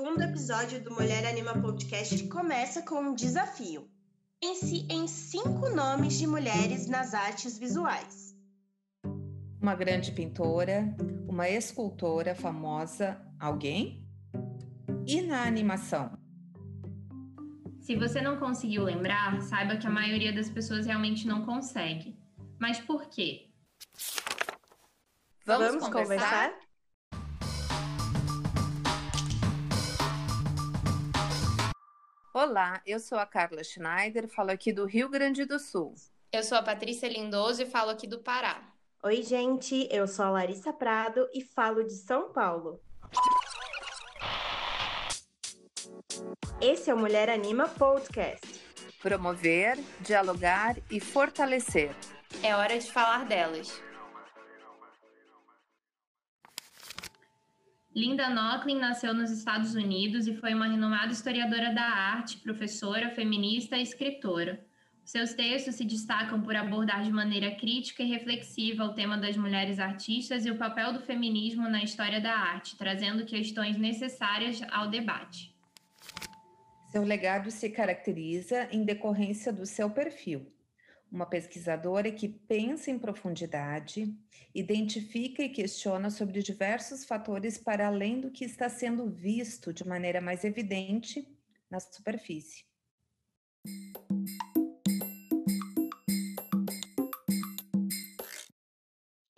segundo episódio do Mulher Anima Podcast começa com um desafio. Pense em cinco nomes de mulheres nas artes visuais. Uma grande pintora, uma escultora famosa, alguém? E na animação? Se você não conseguiu lembrar, saiba que a maioria das pessoas realmente não consegue. Mas por quê? Vamos, Vamos conversar? conversar? Olá, eu sou a Carla Schneider, falo aqui do Rio Grande do Sul. Eu sou a Patrícia Lindoso e falo aqui do Pará. Oi, gente, eu sou a Larissa Prado e falo de São Paulo. Esse é o Mulher Anima Podcast. Promover, dialogar e fortalecer. É hora de falar delas. Linda Nochlin nasceu nos Estados Unidos e foi uma renomada historiadora da arte, professora, feminista e escritora. Seus textos se destacam por abordar de maneira crítica e reflexiva o tema das mulheres artistas e o papel do feminismo na história da arte, trazendo questões necessárias ao debate. Seu legado se caracteriza em decorrência do seu perfil uma pesquisadora que pensa em profundidade, identifica e questiona sobre diversos fatores para além do que está sendo visto de maneira mais evidente na superfície.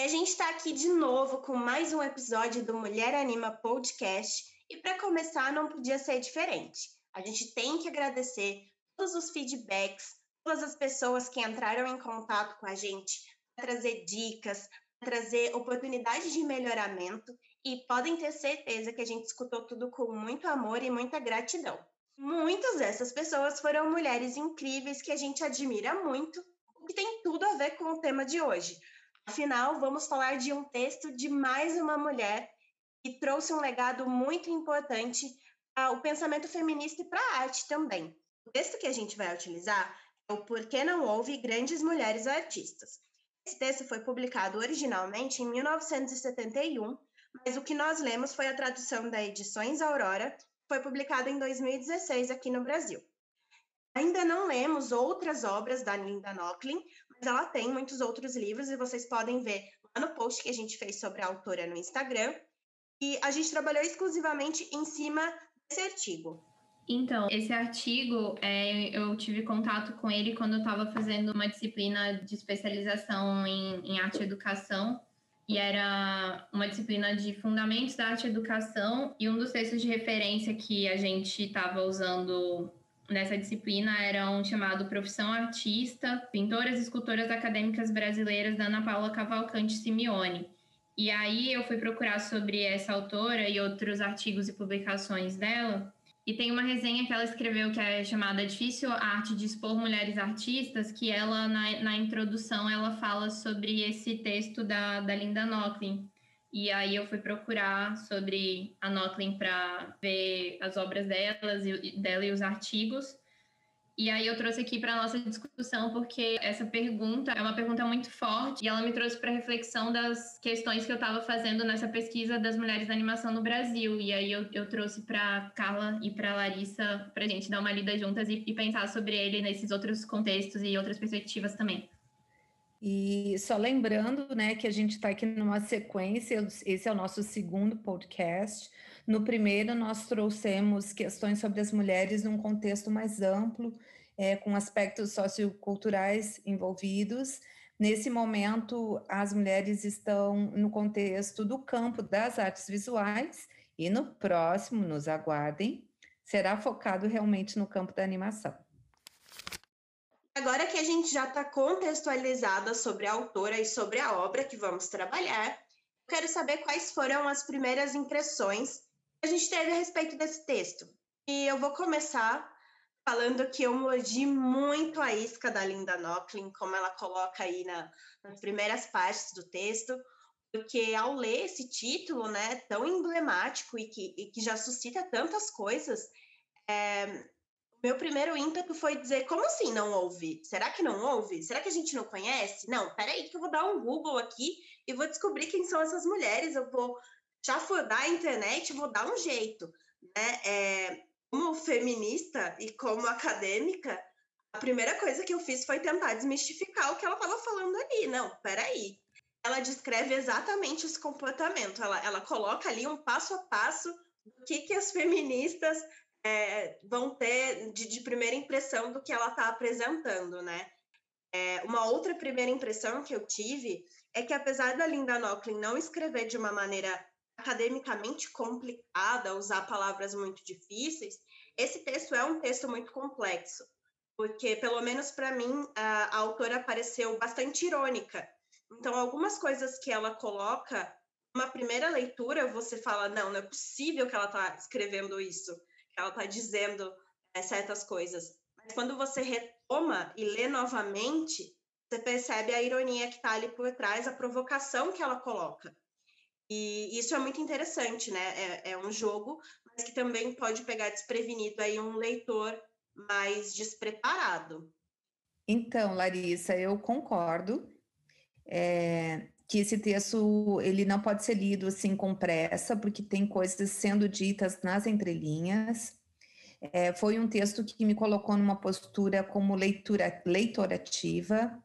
A gente está aqui de novo com mais um episódio do Mulher Anima Podcast e para começar não podia ser diferente. A gente tem que agradecer todos os feedbacks, todas as pessoas que entraram em contato com a gente para trazer dicas, trazer oportunidades de melhoramento e podem ter certeza que a gente escutou tudo com muito amor e muita gratidão. Muitas dessas pessoas foram mulheres incríveis que a gente admira muito, o que tem tudo a ver com o tema de hoje. Afinal, vamos falar de um texto de mais uma mulher que trouxe um legado muito importante ao pensamento feminista e para a arte também. O texto que a gente vai utilizar o Por que não houve grandes mulheres artistas. Esse texto foi publicado originalmente em 1971, mas o que nós lemos foi a tradução da Edições Aurora, foi publicada em 2016 aqui no Brasil. Ainda não lemos outras obras da Linda Nochlin, mas ela tem muitos outros livros e vocês podem ver lá no post que a gente fez sobre a autora no Instagram. E a gente trabalhou exclusivamente em cima desse artigo. Então, esse artigo, é, eu tive contato com ele quando eu estava fazendo uma disciplina de especialização em, em arte e educação, e era uma disciplina de fundamentos da arte e educação, e um dos textos de referência que a gente estava usando nessa disciplina era um chamado Profissão Artista, Pintoras e Escultoras Acadêmicas Brasileiras, da Ana Paula Cavalcante Simeone. E aí eu fui procurar sobre essa autora e outros artigos e publicações dela, e tem uma resenha que ela escreveu que é chamada Difícil Arte de Expor Mulheres Artistas, que ela, na, na introdução, ela fala sobre esse texto da, da Linda Nochlin. E aí eu fui procurar sobre a Nochlin para ver as obras delas, e, dela e os artigos. E aí eu trouxe aqui para nossa discussão porque essa pergunta é uma pergunta muito forte e ela me trouxe para reflexão das questões que eu estava fazendo nessa pesquisa das mulheres da animação no Brasil. E aí eu, eu trouxe para Carla e para Larissa para gente dar uma lida juntas e, e pensar sobre ele nesses outros contextos e outras perspectivas também. E só lembrando, né, que a gente está aqui numa sequência, esse é o nosso segundo podcast. No primeiro, nós trouxemos questões sobre as mulheres num contexto mais amplo, é, com aspectos socioculturais envolvidos. Nesse momento, as mulheres estão no contexto do campo das artes visuais, e no próximo, nos aguardem, será focado realmente no campo da animação. Agora que a gente já está contextualizada sobre a autora e sobre a obra que vamos trabalhar, quero saber quais foram as primeiras impressões a gente teve a respeito desse texto. E eu vou começar falando que eu mordi muito a isca da Linda Nochlin, como ela coloca aí na, nas primeiras partes do texto, porque ao ler esse título, né, tão emblemático e que, e que já suscita tantas coisas, é, meu primeiro ímpeto foi dizer, como assim não ouve? Será que não ouve? Será que a gente não conhece? Não, peraí que eu vou dar um Google aqui e vou descobrir quem são essas mulheres, eu vou já for dar a internet, vou dar um jeito. né? É, como feminista e como acadêmica, a primeira coisa que eu fiz foi tentar desmistificar o que ela estava falando ali. Não, peraí. Ela descreve exatamente esse comportamento. Ela, ela coloca ali um passo a passo do que, que as feministas é, vão ter de, de, primeira impressão do que ela está apresentando, né? É, uma outra primeira impressão que eu tive é que, apesar da Linda Nochlin não escrever de uma maneira academicamente complicada, usar palavras muito difíceis, esse texto é um texto muito complexo, porque, pelo menos para mim, a, a autora pareceu bastante irônica. Então, algumas coisas que ela coloca, uma primeira leitura, você fala: não, não é possível que ela está escrevendo isso, que ela está dizendo é, certas coisas. Mas quando você retoma e lê novamente, você percebe a ironia que está ali por trás, a provocação que ela coloca. E isso é muito interessante, né? É, é, um jogo, mas que também pode pegar desprevenido aí um leitor mais despreparado. Então, Larissa, eu concordo é, que esse texto ele não pode ser lido assim com pressa, porque tem coisas sendo ditas nas entrelinhas. É, foi um texto que me colocou numa postura como leitura leitorativa,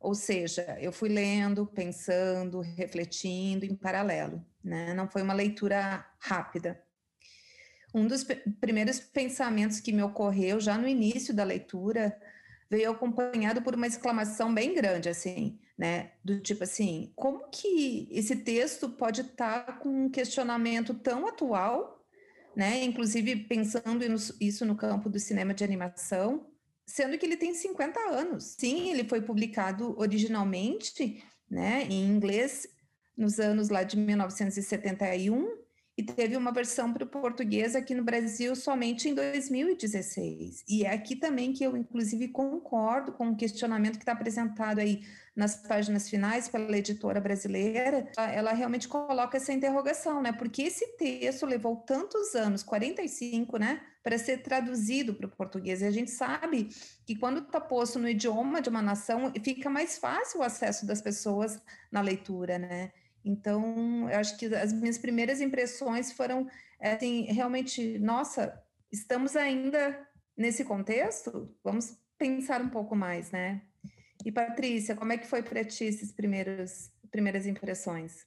ou seja, eu fui lendo, pensando, refletindo em paralelo, né? Não foi uma leitura rápida. Um dos primeiros pensamentos que me ocorreu já no início da leitura veio acompanhado por uma exclamação bem grande, assim, né? Do tipo assim, como que esse texto pode estar com um questionamento tão atual, né? Inclusive pensando isso no campo do cinema de animação, sendo que ele tem 50 anos. Sim, ele foi publicado originalmente, né, em inglês nos anos lá de 1971 e teve uma versão para o português aqui no Brasil somente em 2016. E é aqui também que eu, inclusive, concordo com o questionamento que está apresentado aí nas páginas finais pela editora brasileira. Ela realmente coloca essa interrogação, né? Porque esse texto levou tantos anos, 45, né, para ser traduzido para o português. E a gente sabe que quando está posto no idioma de uma nação, fica mais fácil o acesso das pessoas na leitura, né? Então, eu acho que as minhas primeiras impressões foram, assim, realmente, nossa, estamos ainda nesse contexto? Vamos pensar um pouco mais, né? E Patrícia, como é que foi para ti esses primeiros primeiras impressões?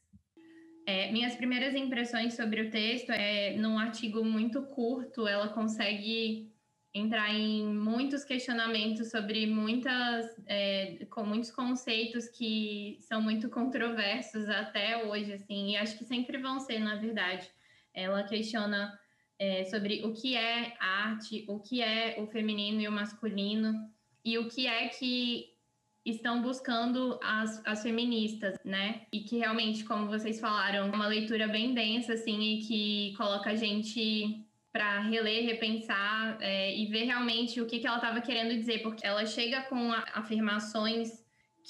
É, minhas primeiras impressões sobre o texto é num artigo muito curto, ela consegue entrar em muitos questionamentos sobre muitas, é, com muitos conceitos que são muito controversos até hoje, assim, e acho que sempre vão ser, na verdade. Ela questiona é, sobre o que é arte, o que é o feminino e o masculino, e o que é que estão buscando as, as feministas, né? E que realmente, como vocês falaram, é uma leitura bem densa, assim, e que coloca a gente para reler, repensar é, e ver realmente o que, que ela estava querendo dizer, porque ela chega com afirmações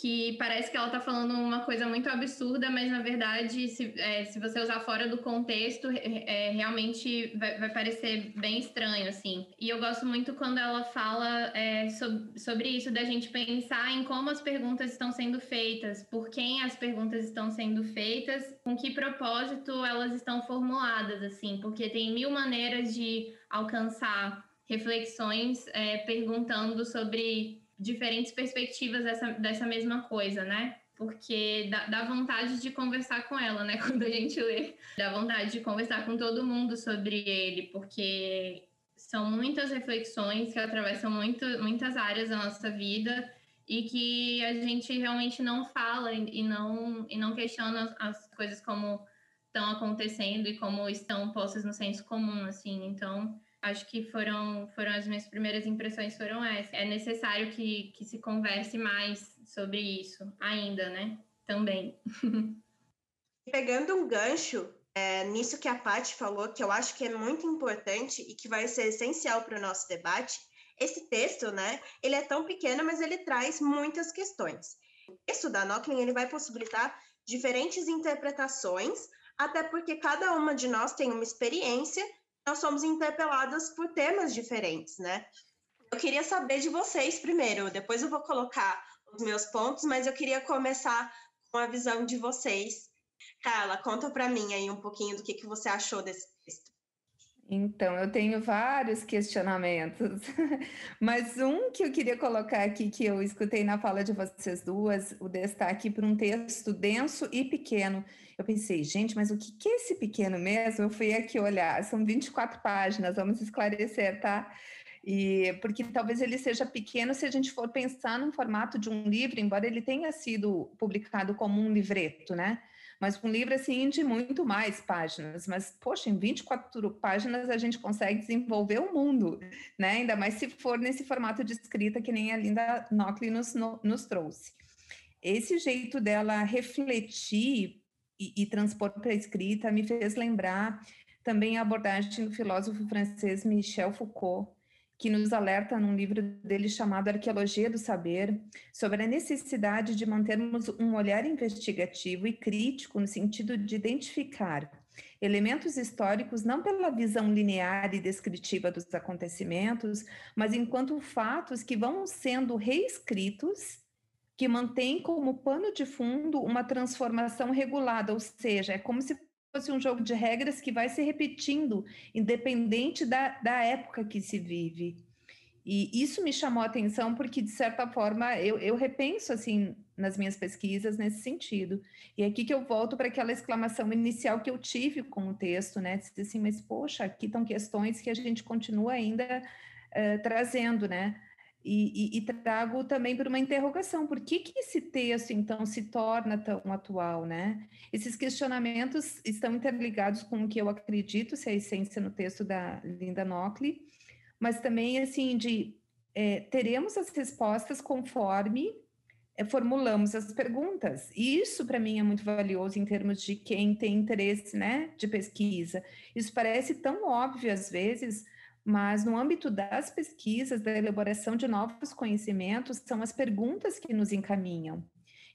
que parece que ela está falando uma coisa muito absurda, mas na verdade, se, é, se você usar fora do contexto, é, realmente vai, vai, parecer bem estranho, assim. E eu gosto muito quando ela fala é, sobre, isso, da gente pensar em como as perguntas estão sendo feitas, por quem as perguntas estão sendo feitas, com que propósito elas estão formuladas, assim, porque tem mil maneiras de alcançar reflexões é, perguntando sobre diferentes perspectivas dessa, dessa mesma coisa, né? Porque dá, dá, vontade de conversar com ela, né? Quando a gente lê, dá vontade de conversar com todo mundo sobre ele, porque são muitas reflexões que atravessam muito, muitas áreas da nossa vida e que a gente realmente não fala e não, e não questiona as coisas como estão acontecendo e como estão postas no senso comum, assim. Então, acho que foram, foram as minhas primeiras impressões foram essas. É necessário que, que se converse mais sobre isso ainda, né? Também. Pegando um gancho é, nisso que a Paty falou, que eu acho que é muito importante e que vai ser essencial para o nosso debate, esse texto, né, ele é tão pequeno, mas ele traz muitas questões. O texto da Nochlin, ele vai possibilitar diferentes interpretações, até porque cada uma de nós tem uma experiência nós somos interpeladas por temas diferentes, né? Eu queria saber de vocês primeiro, depois eu vou colocar os meus pontos, mas eu queria começar com a visão de vocês. Carla, conta para mim aí um pouquinho do que, que você achou desse texto. Então, eu tenho vários questionamentos, mas um que eu queria colocar aqui, que eu escutei na fala de vocês duas, o destaque para um texto denso e pequeno. Eu pensei, gente, mas o que, que é esse pequeno mesmo? Eu fui aqui olhar, são 24 páginas, vamos esclarecer, tá? E porque talvez ele seja pequeno se a gente for pensar no formato de um livro, embora ele tenha sido publicado como um livreto, né? Mas um livro assim de muito mais páginas, mas poxa, em 24 páginas a gente consegue desenvolver o mundo, né? Ainda mais se for nesse formato de escrita que nem a Linda Nockley nos, no, nos trouxe. Esse jeito dela refletir e, e transpor para a escrita me fez lembrar também a abordagem do filósofo francês Michel Foucault, que nos alerta num livro dele chamado Arqueologia do Saber, sobre a necessidade de mantermos um olhar investigativo e crítico no sentido de identificar elementos históricos não pela visão linear e descritiva dos acontecimentos, mas enquanto fatos que vão sendo reescritos que mantém como pano de fundo uma transformação regulada, ou seja, é como se fosse um jogo de regras que vai se repetindo, independente da, da época que se vive. E isso me chamou a atenção porque, de certa forma, eu, eu repenso, assim, nas minhas pesquisas nesse sentido. E é aqui que eu volto para aquela exclamação inicial que eu tive com o texto, né? Disse assim, mas, poxa, aqui estão questões que a gente continua ainda uh, trazendo, né? E, e, e, trago também por uma interrogação, por que, que esse texto, então, se torna tão atual, né? Esses questionamentos estão interligados com o que eu acredito ser a essência no texto da Linda Nockley, mas também, assim, de é, teremos as respostas conforme é, formulamos as perguntas. E isso, para mim, é muito valioso em termos de quem tem interesse, né, de pesquisa. Isso parece tão óbvio, às vezes, mas no âmbito das pesquisas, da elaboração de novos conhecimentos, são as perguntas que nos encaminham.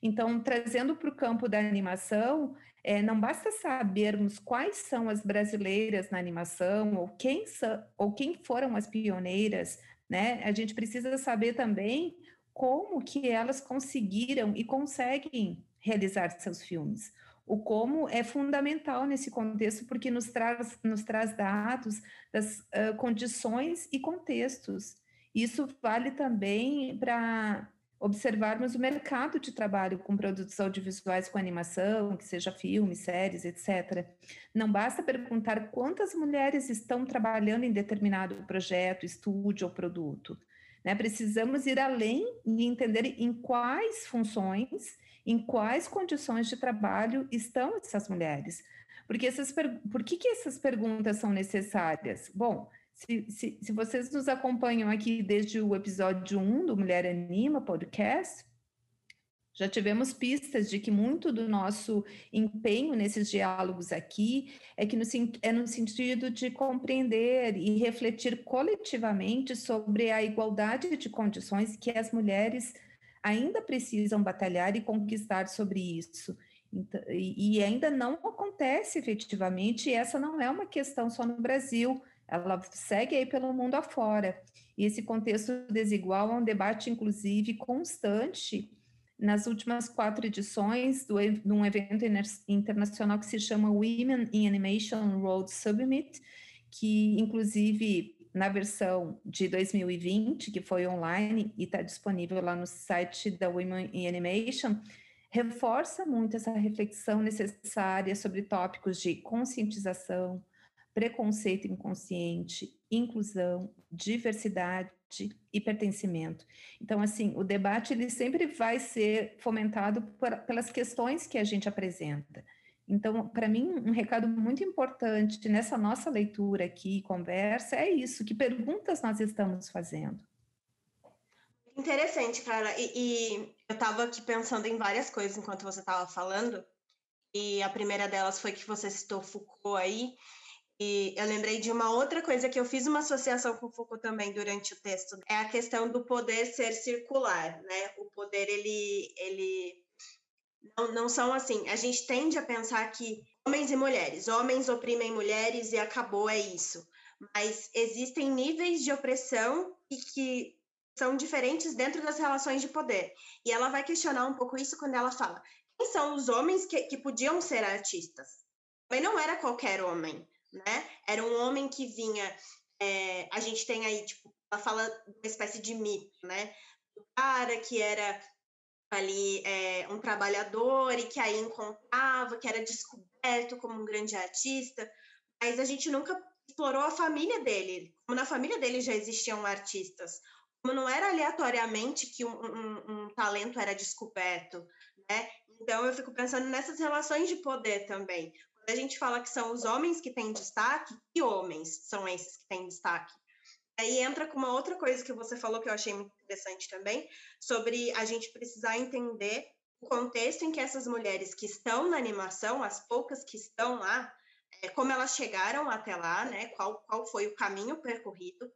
Então, trazendo para o campo da animação, é, não basta sabermos quais são as brasileiras na animação, ou quem, ou quem foram as pioneiras, né? A gente precisa saber também como que elas conseguiram e conseguem realizar seus filmes. O como é fundamental nesse contexto, porque nos traz, nos traz dados das uh, condições e contextos. Isso vale também para observarmos o mercado de trabalho com produtos audiovisuais com animação, que seja filmes, séries, etc. Não basta perguntar quantas mulheres estão trabalhando em determinado projeto, estúdio ou produto. Né? Precisamos ir além e entender em quais funções em quais condições de trabalho estão essas mulheres. Porque essas, por que, que essas perguntas são necessárias? Bom, se, se, se vocês nos acompanham aqui desde o episódio 1 do Mulher Anima podcast, já tivemos pistas de que muito do nosso empenho nesses diálogos aqui é que no, é no sentido de compreender e refletir coletivamente sobre a igualdade de condições que as mulheres ainda precisam batalhar e conquistar sobre isso. Então, e, ainda não acontece efetivamente, e essa não é uma questão só no Brasil, ela segue aí pelo mundo afora. E esse contexto desigual é um debate, inclusive, constante nas últimas quatro edições do, de um evento internacional que se chama Women in Animation Road Summit, que, inclusive, na versão de 2020, que foi online e está disponível lá no site da Women in Animation, reforça muito essa reflexão necessária sobre tópicos de conscientização, preconceito inconsciente, inclusão, diversidade e pertencimento. Então, assim, o debate ele sempre vai ser fomentado por, pelas questões que a gente apresenta. Então, para mim, um recado muito importante nessa nossa leitura aqui, conversa, é isso: que perguntas nós estamos fazendo? Interessante, cara. E, e eu estava aqui pensando em várias coisas enquanto você estava falando, e a primeira delas foi que você citou Foucault aí, e eu lembrei de uma outra coisa que eu fiz uma associação com Foucault também durante o texto, é a questão do poder ser circular, né? O poder, ele, ele não, não são assim. A gente tende a pensar que homens e mulheres, homens oprimem mulheres e acabou, é isso. Mas existem níveis de opressão e que são diferentes dentro das relações de poder. E ela vai questionar um pouco isso quando ela fala: quem são os homens que, que podiam ser artistas? Mas não era qualquer homem. né? Era um homem que vinha. É, a gente tem aí, tipo, ela fala uma espécie de mito, né? O cara que era ali é, um trabalhador e que aí encontrava, que era descoberto como um grande artista, mas a gente nunca explorou a família dele, como na família dele já existiam artistas, como não era aleatoriamente que um, um, um talento era descoberto, né? Então eu fico pensando nessas relações de poder também. Quando a gente fala que são os homens que têm destaque, que homens são esses que têm destaque? Aí entra com uma outra coisa que você falou que eu achei muito interessante também, sobre a gente precisar entender o contexto em que essas mulheres que estão na animação, as poucas que estão lá, é, como elas chegaram até lá, né? Qual, qual foi o caminho percorrido.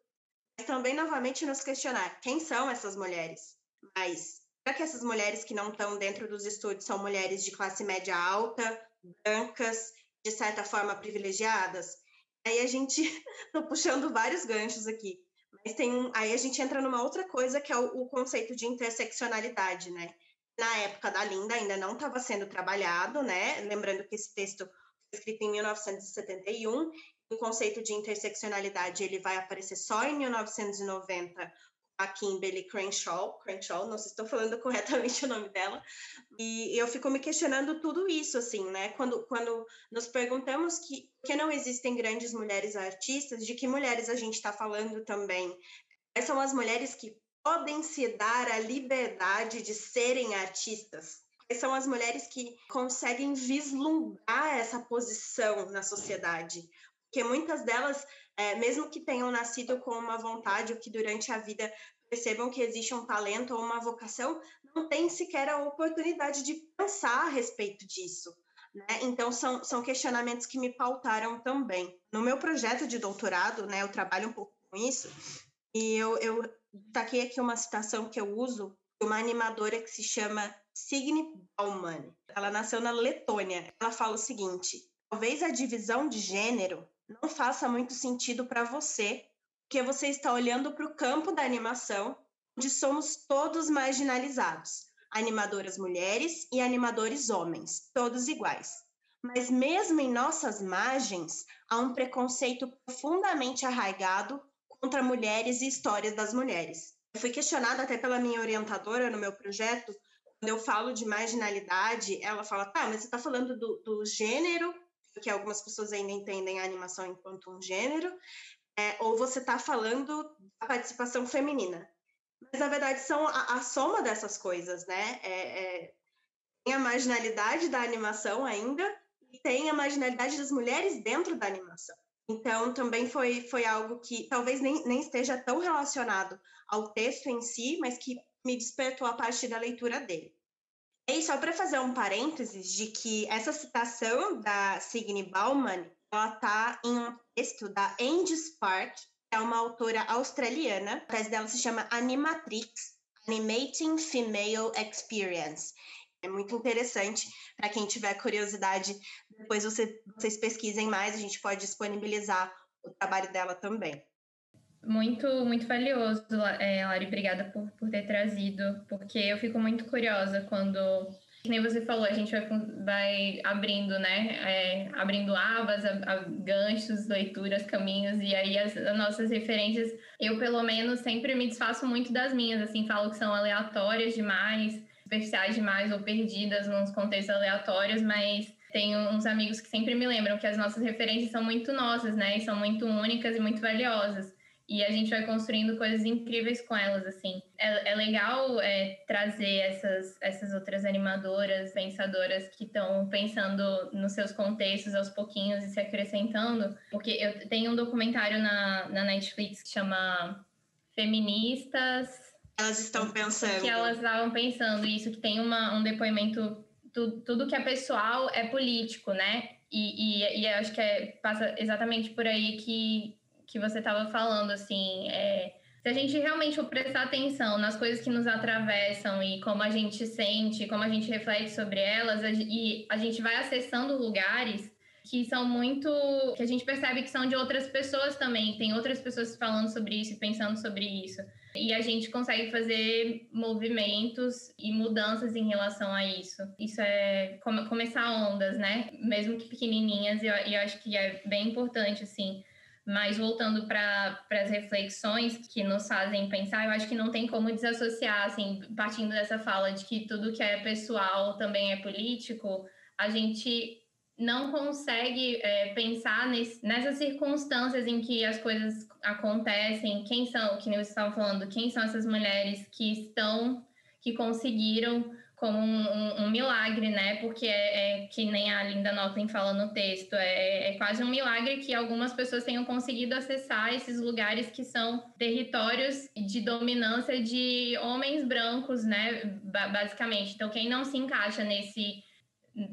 Mas também, novamente, nos questionar quem são essas mulheres. Mas será que essas mulheres que não estão dentro dos estúdios são mulheres de classe média alta, brancas, de certa forma privilegiadas? Aí a gente tô puxando vários ganchos aqui. Mas tem um, aí a gente entra numa outra coisa que é o, o conceito de interseccionalidade, né? Na época da Linda ainda não estava sendo trabalhado, né? Lembrando que esse texto foi escrito em 1971 o conceito de interseccionalidade ele vai aparecer só em 1990 a Kimberly Crenshaw, Crenshaw, não sei se estou falando corretamente o nome dela, e eu fico me questionando tudo isso, assim, né? Quando, quando nos perguntamos que, que não existem grandes mulheres artistas, de que mulheres a gente está falando também? Quais são as mulheres que podem se dar a liberdade de serem artistas? Quais são as mulheres que conseguem vislumbrar essa posição na sociedade? Porque muitas delas é, mesmo que tenham nascido com uma vontade ou que durante a vida percebam que existe um talento ou uma vocação, não têm sequer a oportunidade de pensar a respeito disso. Né? Então, são, são questionamentos que me pautaram também. No meu projeto de doutorado, né, eu trabalho um pouco com isso, e eu, eu taquei aqui uma citação que eu uso de uma animadora que se chama Signe Bauman. Ela nasceu na Letônia. Ela fala o seguinte: talvez a divisão de gênero não faça muito sentido para você, porque você está olhando para o campo da animação, onde somos todos marginalizados, animadoras mulheres e animadores homens, todos iguais. Mas mesmo em nossas margens, há um preconceito profundamente arraigado contra mulheres e histórias das mulheres. Eu fui questionada até pela minha orientadora no meu projeto, quando eu falo de marginalidade, ela fala, tá, mas você está falando do, do gênero porque algumas pessoas ainda entendem a animação enquanto um gênero, é, ou você está falando da participação feminina. Mas, na verdade, são a, a soma dessas coisas, né? É, é, tem a marginalidade da animação ainda, e tem a marginalidade das mulheres dentro da animação. Então, também foi, foi algo que talvez nem, nem esteja tão relacionado ao texto em si, mas que me despertou a partir da leitura dele. E só para fazer um parênteses de que essa citação da Signe Bauman, ela está em um texto da Angie Spark, que é uma autora australiana. A tese dela se chama Animatrix, Animating Female Experience. É muito interessante para quem tiver curiosidade. Depois você, vocês pesquisem mais, a gente pode disponibilizar o trabalho dela também. Muito, muito valioso, é, Lari. Obrigada por, por ter trazido, porque eu fico muito curiosa quando, nem você falou, a gente vai, vai abrindo, né? É, abrindo abas, a, a, ganchos, leituras, caminhos, e aí as, as, nossas referências, eu pelo menos sempre me desfaço muito das minhas, assim, falo que são aleatórias demais, superficiais demais ou perdidas nos contextos aleatórios, mas tenho uns amigos que sempre me lembram que as nossas referências são muito nossas, né? E são muito únicas e muito valiosas e a gente vai construindo coisas incríveis com elas, assim. É, é legal é, trazer essas, essas outras animadoras, pensadoras que estão pensando nos seus contextos aos pouquinhos e se acrescentando, porque eu tenho um documentário na, na Netflix que chama Feministas... Elas estão pensando. Que elas estavam pensando isso, que tem uma, um depoimento... Tu, tudo que é pessoal é político, né? E, e, e acho que é, passa exatamente por aí que que você estava falando, assim, é, se a gente realmente prestar atenção nas coisas que nos atravessam e como a gente sente, como a gente reflete sobre elas, a, e a gente vai acessando lugares que são muito. que a gente percebe que são de outras pessoas também. Tem outras pessoas falando sobre isso e pensando sobre isso. E a gente consegue fazer movimentos e mudanças em relação a isso. Isso é come, começar ondas, né? Mesmo que pequenininhas, e eu, eu acho que é bem importante, assim. Mas voltando para as reflexões que nos fazem pensar, eu acho que não tem como desassociar, assim, partindo dessa fala de que tudo que é pessoal também é político, a gente não consegue é, pensar nesse, nessas circunstâncias em que as coisas acontecem, quem são, que nem você estava falando, quem são essas mulheres que estão, que conseguiram como um, um, um milagre, né? Porque é, é, que nem a Linda Notlin fala no texto, é, é, quase um milagre que algumas pessoas tenham conseguido acessar esses lugares que são territórios de dominância de homens brancos, né? Basicamente. Então, quem não se encaixa nesse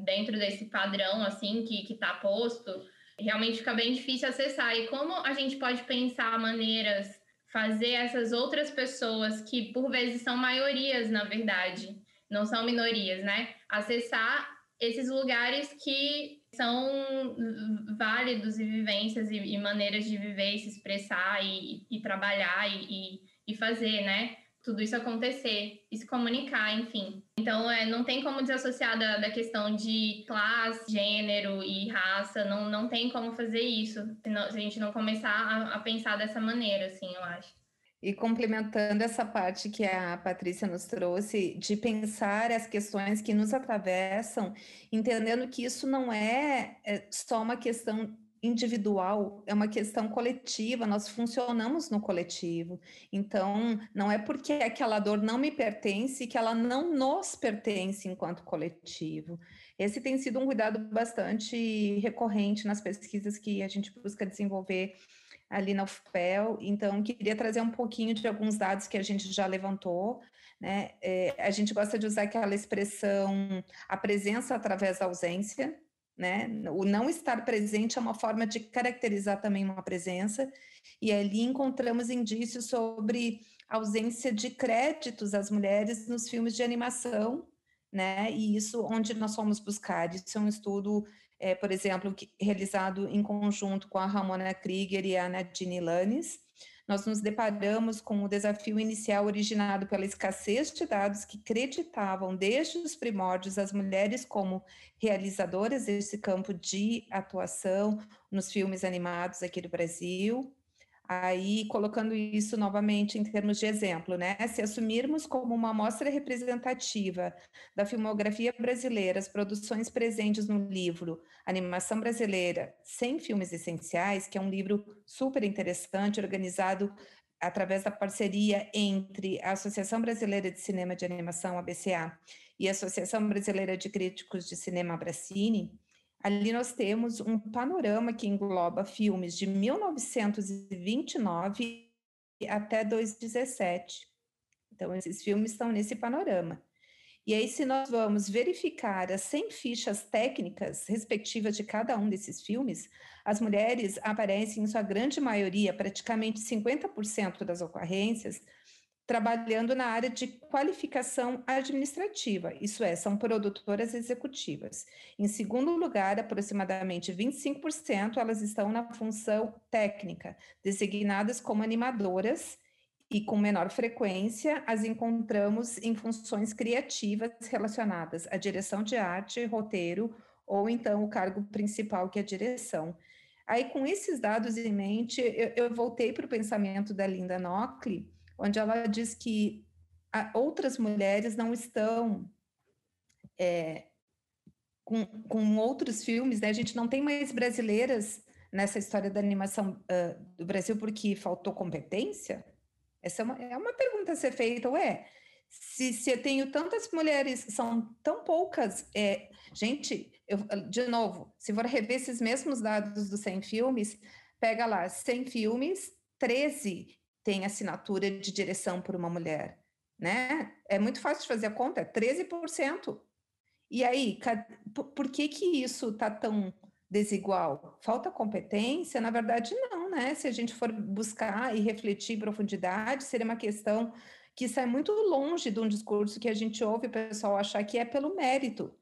dentro desse padrão assim que que está posto, realmente fica bem difícil acessar. E como a gente pode pensar maneiras fazer essas outras pessoas que por vezes são maiorias, na verdade, não são minorias, né? Acessar esses lugares que são válidos e vivências e, e maneiras de viver e se expressar e, e trabalhar e, e fazer, né? tudo isso acontecer e se comunicar, enfim. Então, é, não tem como desassociar da, da questão de classe, gênero e raça, não, não tem como fazer isso se, não, se a gente não começar a, a pensar dessa maneira, assim, eu acho. E complementando essa parte que a Patrícia nos trouxe, de pensar as questões que nos atravessam, entendendo que isso não é, é só uma questão individual, é uma questão coletiva, nós funcionamos no coletivo. Então, não é porque aquela dor não me pertence que ela não nos pertence enquanto coletivo. Esse tem sido um cuidado bastante recorrente nas pesquisas que a gente busca desenvolver ali na UFPEL. Então, queria trazer um pouquinho de alguns dados que a gente já levantou. Né? É, a gente gosta de usar aquela expressão a presença através da ausência, né? O não estar presente é uma forma de caracterizar também uma presença, e ali encontramos indícios sobre ausência de créditos às mulheres nos filmes de animação, né? E isso onde nós fomos buscar. Isso é um estudo, é, por exemplo, que, realizado em conjunto com a Ramona Krieger e a Nadine Lanes, nós nos deparamos com o desafio inicial originado pela escassez de dados que creditavam desde os primórdios as mulheres como realizadoras desse campo de atuação nos filmes animados aqui do Brasil. Aí, colocando isso novamente em termos de exemplo, né? Se assumirmos como uma amostra representativa da filmografia brasileira as produções presentes no livro Animação Brasileira Sem Filmes Essenciais, que é um livro super interessante, organizado através da parceria entre a Associação Brasileira de Cinema de Animação, ABCA, e a Associação Brasileira de Críticos de Cinema, Abracine, Ali nós temos um panorama que engloba filmes de 1929 até 2017. Então, esses filmes estão nesse panorama. E aí, se nós vamos verificar as 100 fichas técnicas respectivas de cada um desses filmes, as mulheres aparecem, em sua grande maioria, praticamente 50% das ocorrências, trabalhando na área de qualificação administrativa, isso é, são produtoras executivas. Em segundo lugar, aproximadamente 25% elas estão na função técnica, designadas como animadoras, e com menor frequência as encontramos em funções criativas relacionadas à direção de arte, roteiro, ou então o cargo principal, que é a direção. Aí, com esses dados em mente, eu, eu voltei para o pensamento da Linda Nockley, onde ela diz que outras mulheres não estão é, com, com outros filmes, né? A gente não tem mais brasileiras nessa história da animação uh, do Brasil porque faltou competência? Essa é uma, é uma pergunta a ser feita, ué, se, se eu tenho tantas mulheres, são tão poucas, é, gente, eu, de novo, se for rever esses mesmos dados dos 100 filmes, pega lá, 100 filmes, 13 tem assinatura de direção por uma mulher, né? É muito fácil de fazer a conta, é 13%. E aí, por que que isso está tão desigual? Falta competência? Na verdade, não, né? Se a gente for buscar e refletir em profundidade, seria uma questão que sai muito longe de um discurso que a gente ouve o pessoal achar que é pelo mérito.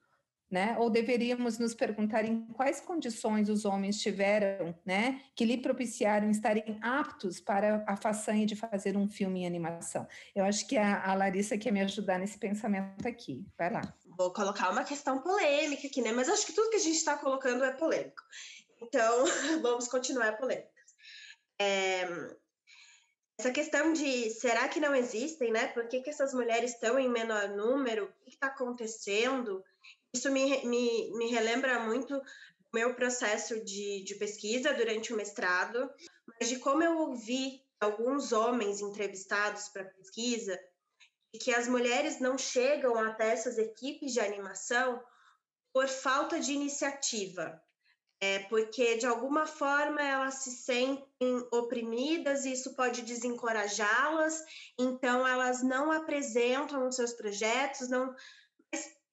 Né? Ou deveríamos nos perguntar em quais condições os homens tiveram, né, que lhe propiciaram estarem aptos para a façanha de fazer um filme em animação. Eu acho que a, a Larissa quer me ajudar nesse pensamento aqui. Vai lá. Vou colocar uma questão polêmica aqui, né? Mas acho que tudo que a gente está colocando é polêmico. Então, vamos continuar polêmicas. É, essa questão de será que não existem, né? Por que, que essas mulheres estão em menor número? O que está acontecendo? Isso me, me, me relembra muito meu processo de, de pesquisa durante o mestrado, mas de como eu ouvi alguns homens entrevistados para pesquisa que as mulheres não chegam até essas equipes de animação por falta de iniciativa, é porque de alguma forma elas se sentem oprimidas e isso pode desencorajá-las, então elas não apresentam os seus projetos, não.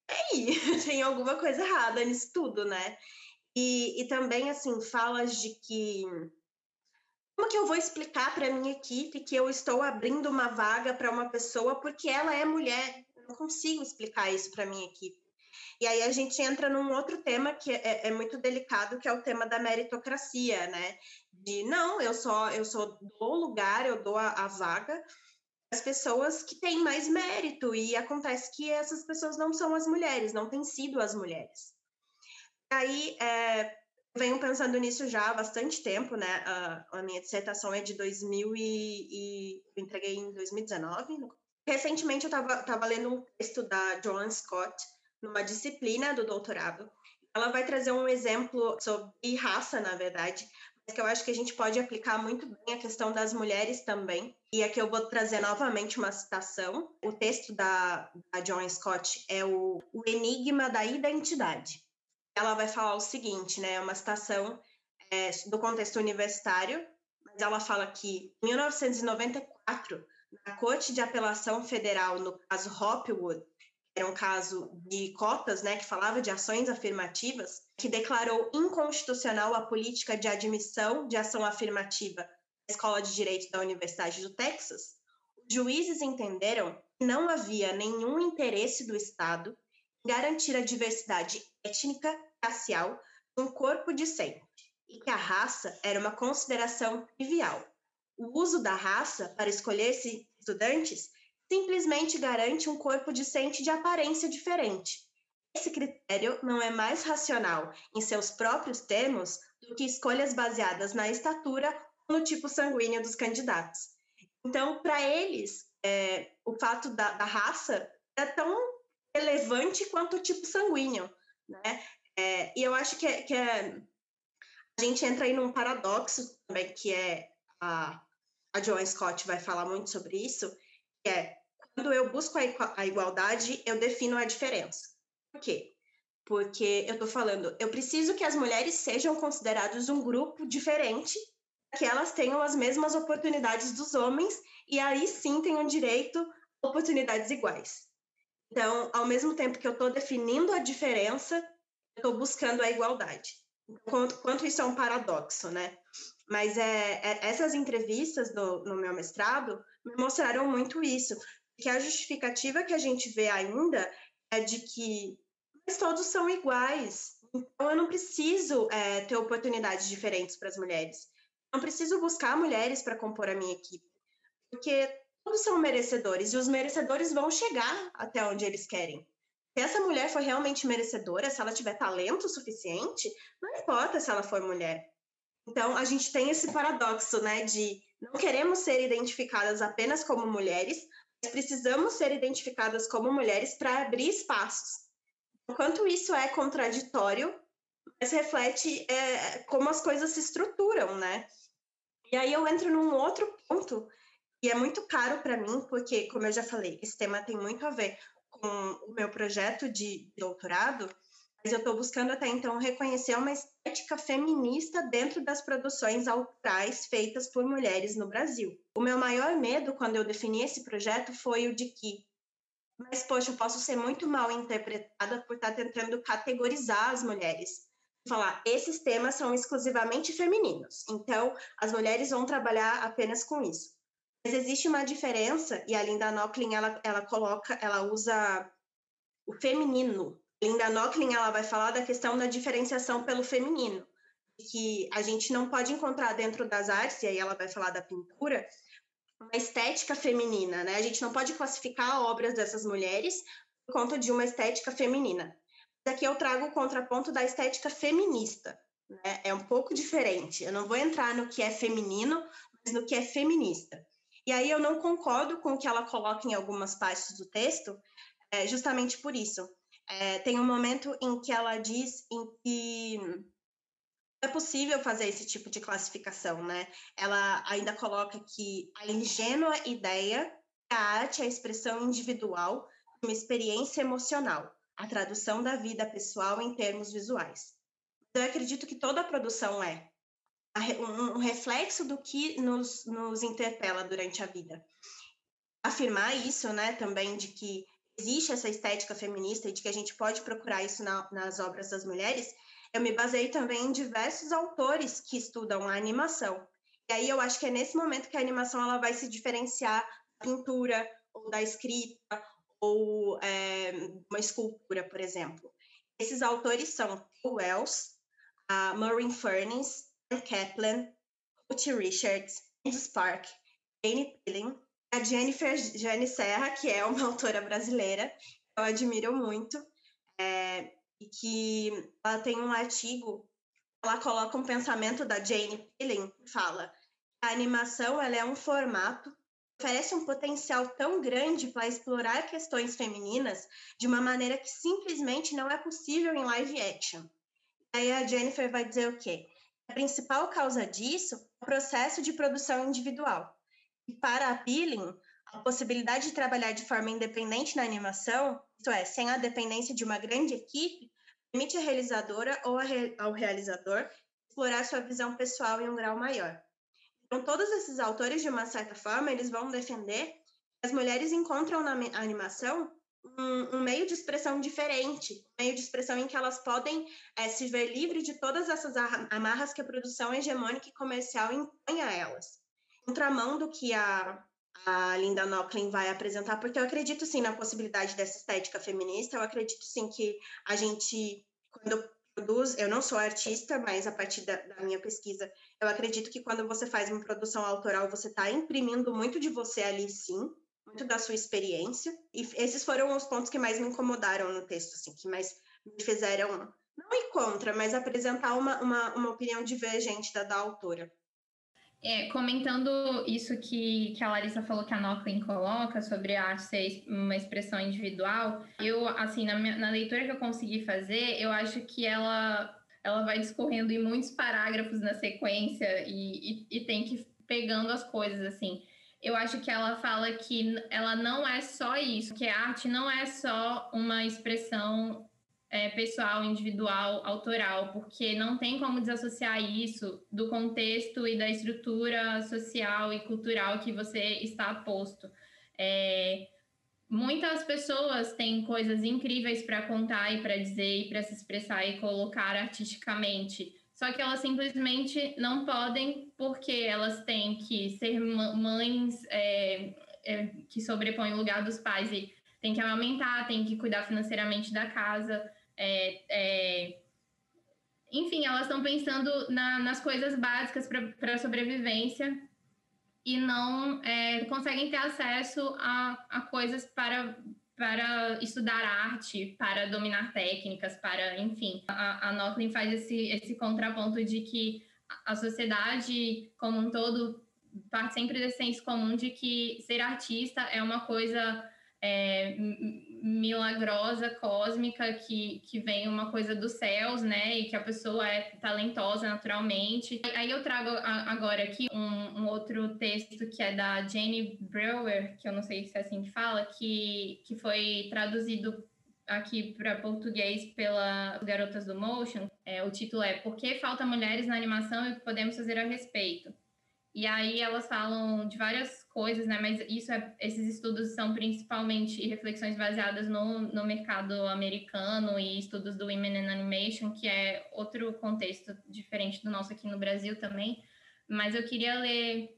Mas aí, tem alguma coisa errada nisso tudo, né? E, e também, assim, falas de que. Como que eu vou explicar para minha equipe que eu estou abrindo uma vaga para uma pessoa porque ela é mulher? Não consigo explicar isso para minha equipe. E aí a gente entra num outro tema que é, é muito delicado, que é o tema da meritocracia, né? De não, eu só eu só lugar, eu dou a, a vaga as pessoas que têm mais mérito e acontece que essas pessoas não são as mulheres, não têm sido as mulheres. Aí é, venho pensando nisso já há bastante tempo, né? A, a minha dissertação é de 2000 e, e eu entreguei em 2019. Recentemente eu estava lendo um texto da Joan Scott numa disciplina do doutorado. Ela vai trazer um exemplo sobre raça, na verdade, mas que eu acho que a gente pode aplicar muito bem a questão das mulheres também. E aqui eu vou trazer novamente uma citação. O texto da, da John Scott é o, o Enigma da Identidade. Ela vai falar o seguinte, né? É uma citação é, do contexto universitário, mas ela fala que em 1994, na Corte de Apelação Federal, no caso Hopwood, era um caso de cotas, né, que falava de ações afirmativas, que declarou inconstitucional a política de admissão de ação afirmativa Escola de Direito da Universidade do Texas, os juízes entenderam que não havia nenhum interesse do Estado em garantir a diversidade étnica, racial de um corpo discente, e que a raça era uma consideração trivial. O uso da raça para escolher estudantes simplesmente garante um corpo discente de aparência diferente. Esse critério não é mais racional em seus próprios termos do que escolhas baseadas na estatura no tipo sanguíneo dos candidatos. Então, para eles, é, o fato da, da, raça é tão relevante quanto o tipo sanguíneo, né? É, e eu acho que, é, que é, a gente entra aí num paradoxo também, que é a, a Joan Scott vai falar muito sobre isso, que é quando eu busco a igualdade, eu defino a diferença. Por quê? Porque eu estou falando, eu preciso que as mulheres sejam consideradas um grupo diferente, que elas tenham as mesmas oportunidades dos homens e aí sim tenham direito a oportunidades iguais. Então, ao mesmo tempo que eu estou definindo a diferença, eu estou buscando a igualdade. Quanto, quanto, isso é um paradoxo, né? Mas é, é essas entrevistas do, no meu mestrado me mostraram muito isso, que a justificativa que a gente vê ainda é de que mas todos são iguais, então eu não preciso é, ter oportunidades diferentes para as mulheres. Não preciso buscar mulheres para compor a minha equipe, porque todos são merecedores e os merecedores vão chegar até onde eles querem. Se essa mulher for realmente merecedora, se ela tiver talento suficiente, não importa se ela for mulher. Então, a gente tem esse paradoxo, né, de não queremos ser identificadas apenas como mulheres, precisamos ser identificadas como mulheres para abrir espaços. Enquanto isso é contraditório, mas reflete é, como as coisas se estruturam, né? E aí eu entro num outro ponto que é muito caro para mim, porque, como eu já falei, esse tema tem muito a ver com o meu projeto de doutorado, mas eu estou buscando até então reconhecer uma estética feminista dentro das produções autorais feitas por mulheres no Brasil. O meu maior medo quando eu defini esse projeto foi o de que, mas poxa, eu posso ser muito mal interpretada por estar tentando categorizar as mulheres. Falar, esses temas são exclusivamente femininos, então as mulheres vão trabalhar apenas com isso. Mas existe uma diferença, e a Linda Nocklin, ela, ela coloca, ela usa o feminino Linda Nochlin ela vai falar da questão da diferenciação pelo feminino, que a gente não pode encontrar dentro das artes, e aí ela vai falar da pintura, uma estética feminina, né? A gente não pode classificar obras dessas mulheres por conta de uma estética feminina. Aqui eu trago o contraponto da estética feminista, né? É um pouco diferente. Eu não vou entrar no que é feminino, mas no que é feminista. E aí eu não concordo com o que ela coloca em algumas partes do texto, é, justamente por isso. É, tem um momento em que ela diz em que é possível fazer esse tipo de classificação, né? Ela ainda coloca que a ingênua ideia que a arte é a expressão individual de uma experiência emocional, a tradução da vida pessoal em termos visuais. Eu acredito que toda a produção é um reflexo do que nos, nos interpela durante a vida. Afirmar isso, né, também de que existe essa estética feminista e de que a gente pode procurar isso na, nas obras das mulheres, eu me baseei também em diversos autores que estudam a animação. E aí eu acho que é nesse momento que a animação ela vai se diferenciar da pintura ou da escrita ou é, uma escultura, por exemplo. Esses autores são Wells, a Maureen Furness, Anne Kaplan, Ruth Richards, Andy Spark, Jane Pilling, a Jennifer Jane Serra, que é uma autora brasileira, que eu admiro muito, é, e que ela tem um artigo, ela coloca um pensamento da Jane Pilling, que fala a animação ela é um formato oferece um potencial tão grande para explorar questões femininas de uma maneira que simplesmente não é possível em live action. Aí a Jennifer vai dizer o quê? A principal causa disso é o processo de produção individual. E para a Peeling, a possibilidade de trabalhar de forma independente na animação, isto é, sem a dependência de uma grande equipe, permite à realizadora ou ao realizador explorar sua visão pessoal em um grau maior. Então, todos esses autores, de uma certa forma, eles vão defender que as mulheres encontram na animação um, um, meio de expressão diferente, um meio de expressão em que elas podem é, se ver livre de todas essas amarras que a produção hegemônica e comercial impõe a elas. Contramão do que a, a Linda Nochlin vai apresentar, porque eu acredito sim na possibilidade dessa estética feminista, eu acredito sim que a gente, quando produz, eu não sou artista, mas a partir da, da minha pesquisa, eu acredito que quando você faz uma produção autoral, você está imprimindo muito de você ali sim, muito da sua experiência, e esses foram os pontos que mais me incomodaram no texto, assim, que mais me fizeram, não ir contra, mas apresentar uma, uma, uma opinião divergente da, da autora. É, comentando isso que, que a Larissa falou que a Nochlin coloca sobre a arte ser uma expressão individual, eu, assim, na, minha, na leitura que eu consegui fazer, eu acho que ela, ela vai discorrendo em muitos parágrafos na sequência e, e, e tem que pegando as coisas, assim. Eu acho que ela fala que ela não é só isso, que a arte não é só uma expressão é, pessoal, individual, autoral, porque não tem como desassociar isso do contexto e da estrutura social e cultural que você está posto. É, muitas pessoas têm coisas incríveis para contar e para dizer e para se expressar e colocar artisticamente. Só que elas simplesmente não podem, porque elas têm que ser mães é, é, que sobrepõem o lugar dos pais e têm que amamentar, têm que cuidar financeiramente da casa, é, é, enfim, elas estão pensando na, nas coisas básicas para a sobrevivência e não é, conseguem ter acesso a, a coisas para, para estudar arte, para dominar técnicas, para, enfim. A, a faz esse, esse contraponto de que a sociedade como um todo parte sempre desse senso comum de que ser artista é uma coisa é, milagrosa, cósmica, que, que vem uma coisa dos céus, né? E que a pessoa é talentosa naturalmente. Aí eu trago agora aqui um, um outro texto que é da Jane Brewer, que eu não sei se é assim que fala, que, que foi traduzido aqui para português pela Garotas do Motion. É, o título é Por que falta mulheres na animação e o que podemos fazer a respeito? E aí elas falam de várias coisas, né? Mas isso é, esses estudos são principalmente reflexões baseadas no, no mercado americano e estudos do Women in Animation, que é outro contexto diferente do nosso aqui no Brasil também. Mas eu queria ler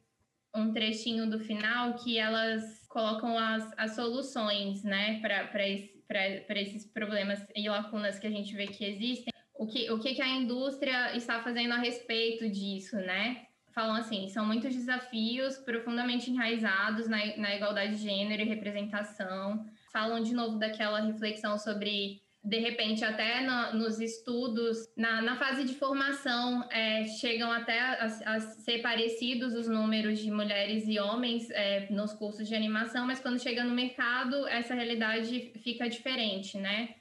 um trechinho do final que elas colocam as, as soluções, né, para esse, esses problemas e lacunas que a gente vê que existem, o que, o que, que a indústria está fazendo a respeito disso, né? Falam assim, são muitos desafios profundamente enraizados na, na igualdade de gênero e representação. Falam de novo daquela reflexão sobre de repente, até no, nos estudos, na, na, fase de formação, é, chegam até a, a, ser parecidos os números de mulheres e homens é, nos cursos de animação, mas quando chega no mercado, essa realidade fica diferente, né?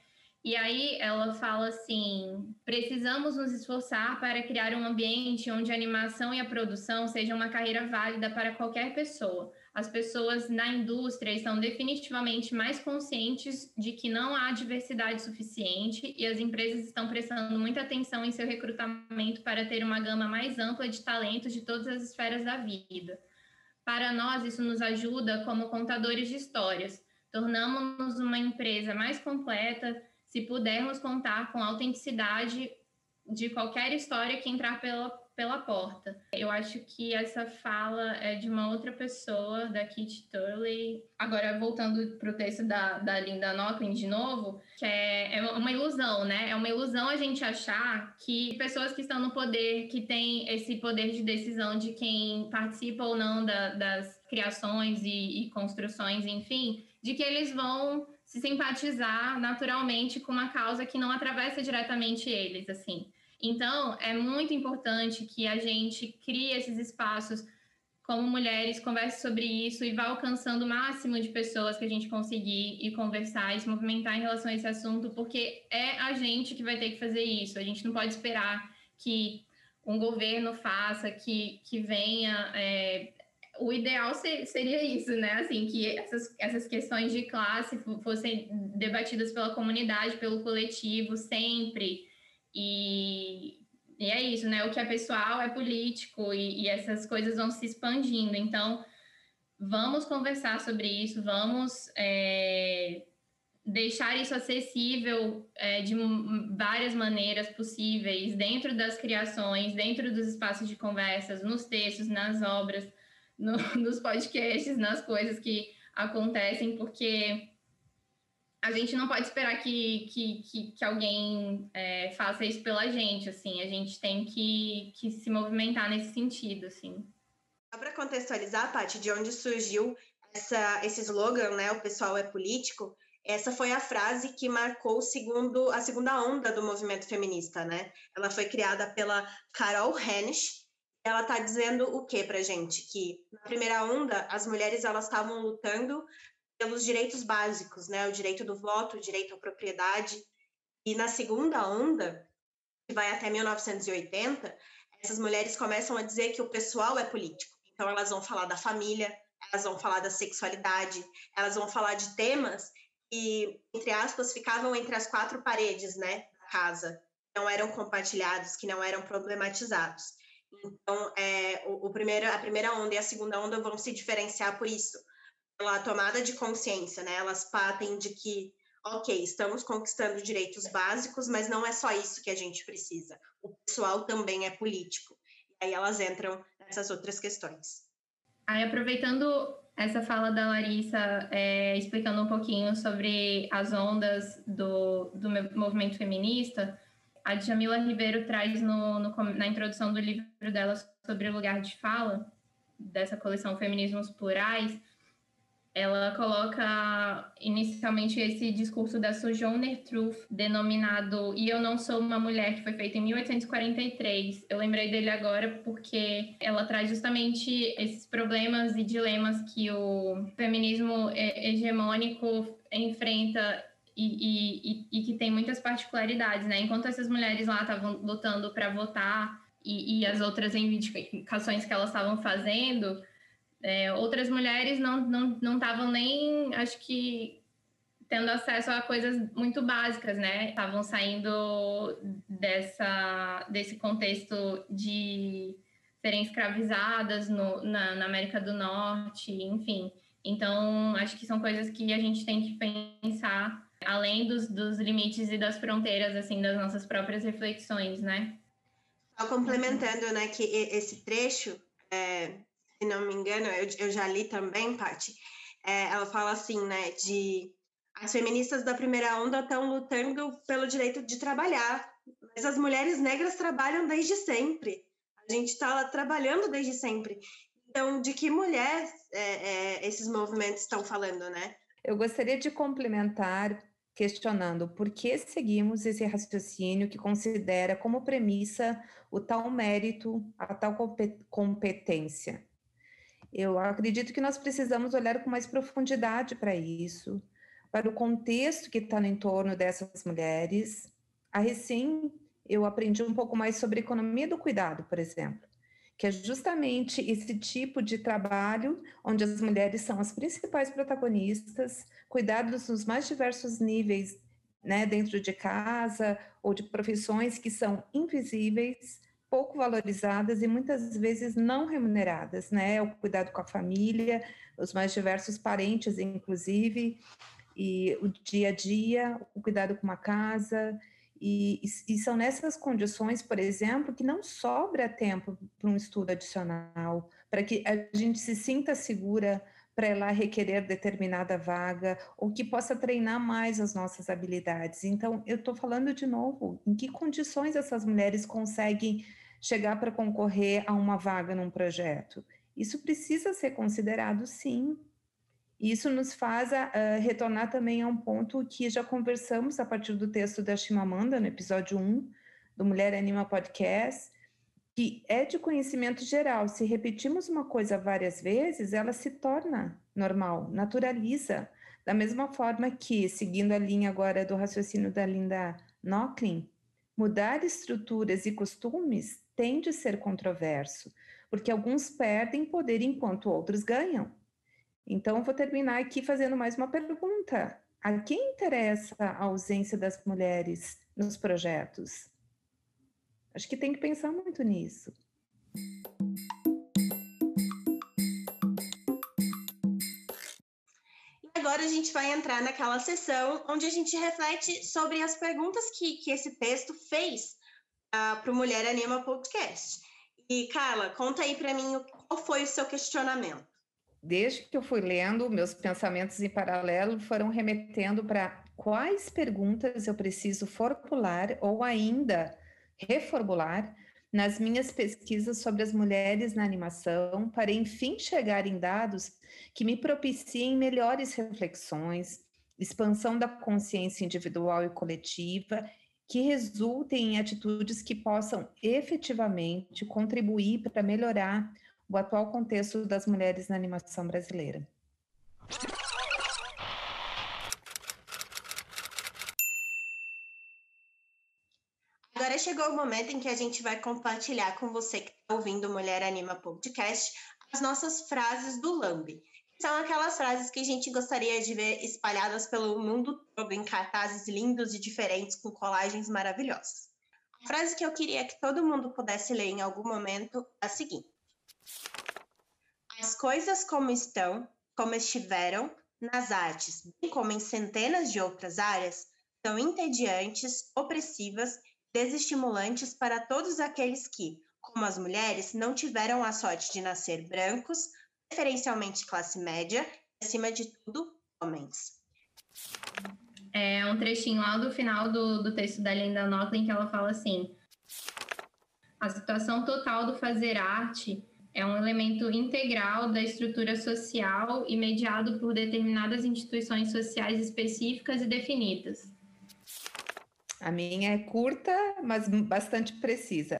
E aí ela fala assim: precisamos nos esforçar para criar um ambiente onde a animação e a produção sejam uma carreira válida para qualquer pessoa as pessoas na indústria estão definitivamente mais conscientes de que não há diversidade suficiente e as empresas estão prestando muita atenção em seu recrutamento para ter uma gama mais ampla de talentos de todas as esferas da vida. Para nós, isso nos ajuda como contadores de histórias. Tornamos-nos uma empresa mais completa se pudermos contar com autenticidade de qualquer história que entrar pela pela porta. Eu acho que essa fala é de uma outra pessoa, da Kit Turley. Agora, voltando para o texto da, da Linda Nochlin de novo, que é, é uma ilusão, né? É uma ilusão a gente achar que pessoas que estão no poder, que têm esse poder de decisão de quem participa ou não da, das criações e, e construções, enfim, de que eles vão se simpatizar naturalmente com uma causa que não atravessa diretamente eles, assim. Então, é muito importante que a gente crie esses espaços como mulheres, converse sobre isso e vá alcançando o máximo de pessoas que a gente conseguir e conversar e se movimentar em relação a esse assunto, porque é a gente que vai ter que fazer isso. A gente não pode esperar que um governo faça, que, que venha. É... o ideal seria isso, né? Assim, que essas, essas questões de classe fossem debatidas pela comunidade, pelo coletivo, sempre e, e é isso, né? O que é pessoal é político e, e essas coisas vão se expandindo. Então, vamos conversar sobre isso, vamos é, deixar isso acessível é, de várias maneiras possíveis, dentro das criações, dentro dos espaços de conversas, nos textos, nas obras, no, nos podcasts, nas coisas que acontecem, porque a gente não pode esperar que, que, que, que alguém é, faça isso pela gente, assim, a gente tem que, que se movimentar nesse sentido, assim. Só para contextualizar, Paty, de onde surgiu essa, esse slogan, né, o pessoal é político, essa foi a frase que marcou segundo, a segunda onda do movimento feminista, né? Ela foi criada pela Carol Hennish, ela está dizendo o que para gente? Que na primeira onda as mulheres elas estavam lutando pelos direitos básicos, né? O direito do voto, o direito à propriedade. E na segunda onda, que vai até 1980, essas mulheres começam a dizer que o pessoal é político. Então elas vão falar da família, elas vão falar da sexualidade, elas vão falar de temas que, entre aspas, ficavam entre as quatro paredes, né, da casa, não eram compartilhados, que não eram problematizados. Então, é, o, o primeiro, a primeira onda e a segunda onda vão se diferenciar por isso, pela tomada de consciência, né? Elas partem de que, ok, estamos conquistando direitos básicos, mas não é só isso que a gente precisa. O pessoal também é político. E aí elas entram nessas outras questões. Aí, aproveitando essa fala da Larissa, é, explicando um pouquinho sobre as ondas do, do movimento feminista, a Jamila Ribeiro traz no, no, na introdução do livro dela sobre o lugar de fala, dessa coleção Feminismos Plurais, ela coloca inicialmente esse discurso da Sojourner Truth, denominado E Eu Não Sou Uma Mulher, que foi feito em 1843. Eu lembrei dele agora porque ela traz justamente esses problemas e dilemas que o feminismo hegemônico enfrenta e, e, e, que tem muitas particularidades, né? Enquanto essas mulheres lá estavam lutando para votar e, e as outras reivindicações que elas estavam fazendo, é, outras mulheres não estavam não, nem, acho que, tendo acesso a coisas muito básicas, né? Estavam saindo dessa, desse contexto de serem escravizadas no, na, na América do Norte, enfim. Então, acho que são coisas que a gente tem que pensar além dos, dos limites e das fronteiras, assim, das nossas próprias reflexões, né? Só complementando, né, que esse trecho é, se não me engano, eu, eu já li também, Paty, é, ela fala assim, né, de As feministas da primeira onda estão lutando pelo direito de trabalhar, mas as mulheres negras trabalham desde sempre. A gente está trabalhando desde sempre. Então, de que mulher é, é, esses movimentos estão falando, né? Eu gostaria de complementar questionando por que seguimos esse raciocínio que considera como premissa o tal mérito, a tal competência. Eu acredito que nós precisamos olhar com mais profundidade para isso, para o contexto que está no entorno dessas mulheres. A recém eu aprendi um pouco mais sobre economia do cuidado, por exemplo, que é justamente esse tipo de trabalho onde as mulheres são as principais protagonistas, cuidados nos mais diversos níveis, né, dentro de casa ou de profissões que são invisíveis, pouco valorizadas e muitas vezes não remuneradas, né? O cuidado com a família, os mais diversos parentes, inclusive, e o dia a dia, o cuidado com uma casa. E, e, são nessas condições, por exemplo, que não sobra tempo para um estudo adicional, para que a gente se sinta segura para ela requerer determinada vaga, ou que possa treinar mais as nossas habilidades. Então, eu estou falando de novo, em que condições essas mulheres conseguem chegar para concorrer a uma vaga num projeto? Isso precisa ser considerado, sim. Isso nos faz uh, retornar também a um ponto que já conversamos a partir do texto da Chimamanda, no episódio 1 do Mulher Anima Podcast, que é de conhecimento geral. Se repetimos uma coisa várias vezes, ela se torna normal, naturaliza. Da mesma forma que, seguindo a linha agora do raciocínio da Linda Nocklin, mudar estruturas e costumes tende a ser controverso, porque alguns perdem poder enquanto outros ganham. Então, vou terminar aqui fazendo mais uma pergunta. A quem interessa a ausência das mulheres nos projetos? Acho que tem que pensar muito nisso. Agora a gente vai entrar naquela sessão onde a gente reflete sobre as perguntas que, que esse texto fez uh, ah, para o Mulher Anima Podcast. E, Carla, conta aí para mim qual foi o seu questionamento. Desde que eu fui lendo, meus pensamentos em paralelo foram remetendo para quais perguntas eu preciso formular ou ainda reformular nas minhas pesquisas sobre as mulheres na animação, para enfim chegar em dados que me propiciem melhores reflexões, expansão da consciência individual e coletiva, que resultem em atitudes que possam efetivamente contribuir para melhorar o atual contexto das mulheres na animação brasileira. Agora chegou o momento em que a gente vai compartilhar com você que está ouvindo Mulher Anima Podcast as nossas frases do Lambi. São aquelas frases que a gente gostaria de ver espalhadas pelo mundo todo em cartazes lindos e diferentes com colagens maravilhosas. A frase que eu queria que todo mundo pudesse ler em algum momento é a seguinte: As coisas como estão, como estiveram, nas artes, bem como em centenas de outras áreas, são entediantes, opressivas desestimulantes para todos aqueles que, como as mulheres, não tiveram a sorte de nascer brancos, preferencialmente classe média, e, acima de tudo, homens. É um trechinho lá do final do, do texto da Linda Nochlin que ela fala assim: a situação total do fazer arte é um elemento integral da estrutura social e mediado por determinadas instituições sociais específicas e definidas. A minha é curta, mas bastante precisa.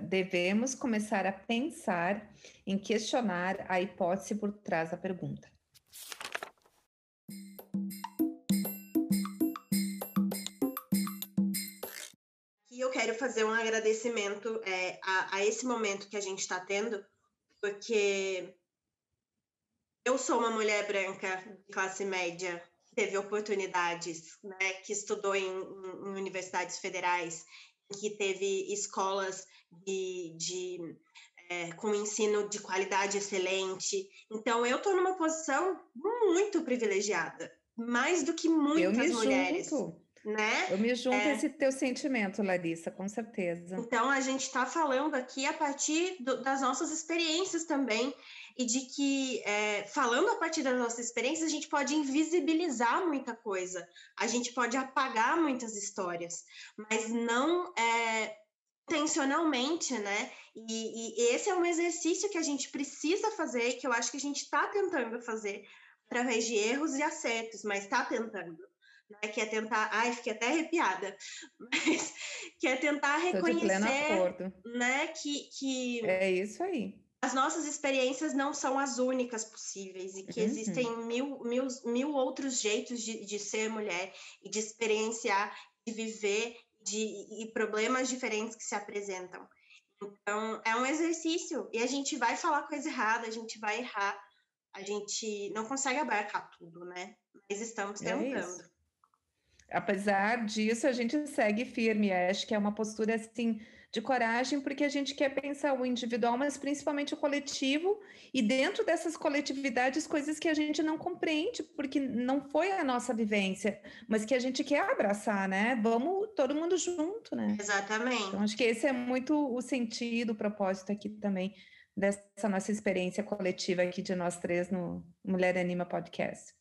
Devemos começar a pensar em questionar a hipótese por trás da pergunta. Fazer um agradecimento é, a, a esse momento que a gente está tendo, porque eu sou uma mulher branca de classe média teve oportunidades, né, que estudou em, em universidades federais, que teve escolas de, de é, com ensino de qualidade excelente. Então, eu estou numa posição muito privilegiada, mais do que muitas mulheres. Junto. Né? Eu me junto é... a esse teu sentimento, Larissa, com certeza. Então, a gente está falando aqui a partir do, das nossas experiências também, e de que, é, falando a partir das nossas experiências, a gente pode invisibilizar muita coisa, a gente pode apagar muitas histórias, mas não é, intencionalmente, né? E, e, esse é um exercício que a gente precisa fazer, que eu acho que a gente está tentando fazer através de erros e acertos, mas está tentando. Né, que é tentar, ai, fiquei até arrepiada, mas que é tentar reconhecer, né, que, que é isso aí as nossas experiências não são as únicas possíveis e que uhum. existem mil, mil, mil outros jeitos de, de ser mulher e de experienciar, de viver de, e problemas diferentes que se apresentam. Então, é um exercício e a gente vai falar coisa errada, a gente vai errar, a gente não consegue abarcar tudo, né? Mas estamos é tentando. É Apesar disso, a gente segue firme. Acho que é uma postura assim de coragem, porque a gente quer pensar o individual, mas principalmente o coletivo, e dentro dessas coletividades, coisas que a gente não compreende, porque não foi a nossa vivência, mas que a gente quer abraçar, né? Vamos todo mundo junto, né? Exatamente. Então, acho que esse é muito o sentido, o propósito aqui também dessa nossa experiência coletiva aqui de nós três no Mulher Anima Podcast.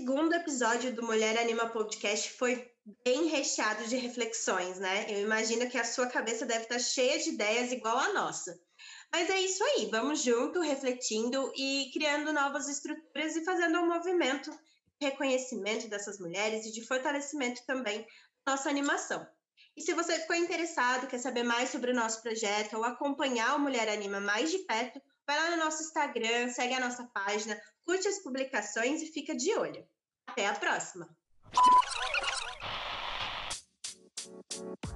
Segundo episódio do Mulher Anima Podcast foi bem recheado de reflexões, né? Eu imagino que a sua cabeça deve estar cheia de ideias igual a nossa. Mas é isso aí, vamos junto, refletindo e criando novas estruturas e fazendo um movimento de reconhecimento dessas mulheres e de fortalecimento também da nossa animação. E se você ficou interessado, quer saber mais sobre o nosso projeto ou acompanhar o Mulher Anima mais de perto, vai lá no nosso Instagram, segue a nossa página, curte as publicações e fica de olho. Até a próxima!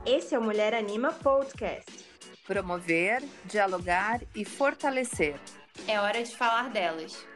Esse é o Mulher Anima Podcast. Promover, dialogar e fortalecer. É hora de falar delas.